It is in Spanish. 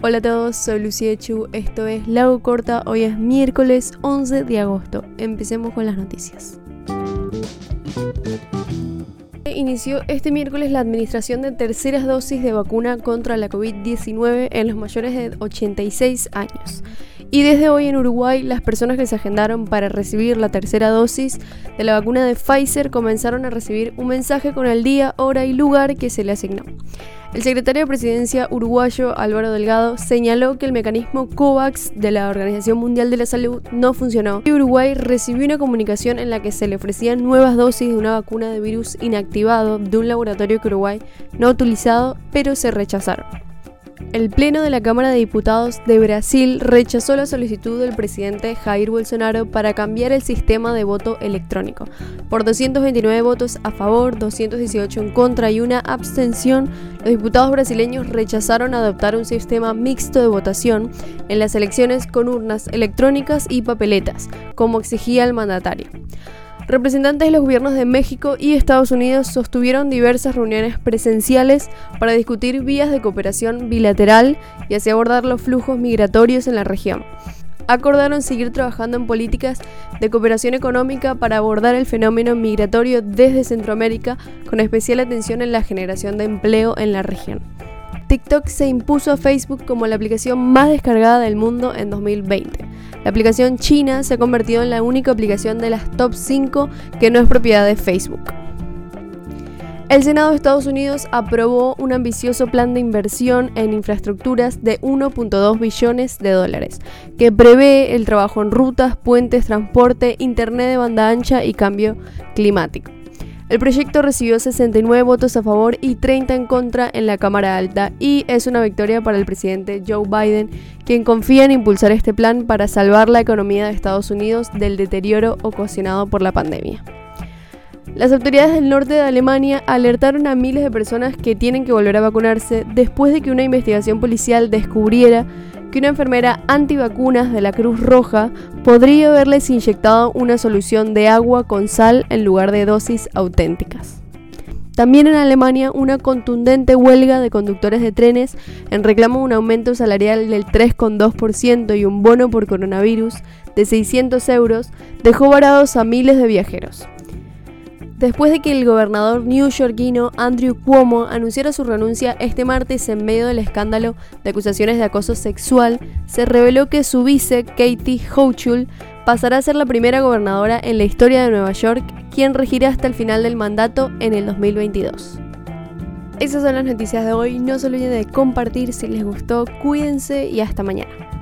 Hola a todos, soy Lucía Chu, esto es Lago Corta, hoy es miércoles 11 de agosto. Empecemos con las noticias. Inició este miércoles la administración de terceras dosis de vacuna contra la COVID-19 en los mayores de 86 años. Y desde hoy en Uruguay, las personas que se agendaron para recibir la tercera dosis de la vacuna de Pfizer comenzaron a recibir un mensaje con el día, hora y lugar que se le asignó. El secretario de Presidencia uruguayo Álvaro Delgado señaló que el mecanismo COVAX de la Organización Mundial de la Salud no funcionó y Uruguay recibió una comunicación en la que se le ofrecían nuevas dosis de una vacuna de virus inactivado de un laboratorio que Uruguay no ha utilizado, pero se rechazaron. El Pleno de la Cámara de Diputados de Brasil rechazó la solicitud del presidente Jair Bolsonaro para cambiar el sistema de voto electrónico. Por 229 votos a favor, 218 en contra y una abstención, los diputados brasileños rechazaron adoptar un sistema mixto de votación en las elecciones con urnas electrónicas y papeletas, como exigía el mandatario. Representantes de los gobiernos de México y Estados Unidos sostuvieron diversas reuniones presenciales para discutir vías de cooperación bilateral y así abordar los flujos migratorios en la región. Acordaron seguir trabajando en políticas de cooperación económica para abordar el fenómeno migratorio desde Centroamérica, con especial atención en la generación de empleo en la región. TikTok se impuso a Facebook como la aplicación más descargada del mundo en 2020. La aplicación china se ha convertido en la única aplicación de las top 5 que no es propiedad de Facebook. El Senado de Estados Unidos aprobó un ambicioso plan de inversión en infraestructuras de 1.2 billones de dólares, que prevé el trabajo en rutas, puentes, transporte, internet de banda ancha y cambio climático. El proyecto recibió 69 votos a favor y 30 en contra en la Cámara Alta y es una victoria para el presidente Joe Biden, quien confía en impulsar este plan para salvar la economía de Estados Unidos del deterioro ocasionado por la pandemia. Las autoridades del norte de Alemania alertaron a miles de personas que tienen que volver a vacunarse después de que una investigación policial descubriera que una enfermera antivacunas de la Cruz Roja podría haberles inyectado una solución de agua con sal en lugar de dosis auténticas. También en Alemania, una contundente huelga de conductores de trenes en reclamo de un aumento salarial del 3,2% y un bono por coronavirus de 600 euros dejó varados a miles de viajeros después de que el gobernador newyorkino Andrew Cuomo anunciara su renuncia este martes en medio del escándalo de acusaciones de acoso sexual, se reveló que su vice, Katie Hochul, pasará a ser la primera gobernadora en la historia de Nueva York, quien regirá hasta el final del mandato en el 2022. Esas son las noticias de hoy, no se olviden de compartir si les gustó, cuídense y hasta mañana.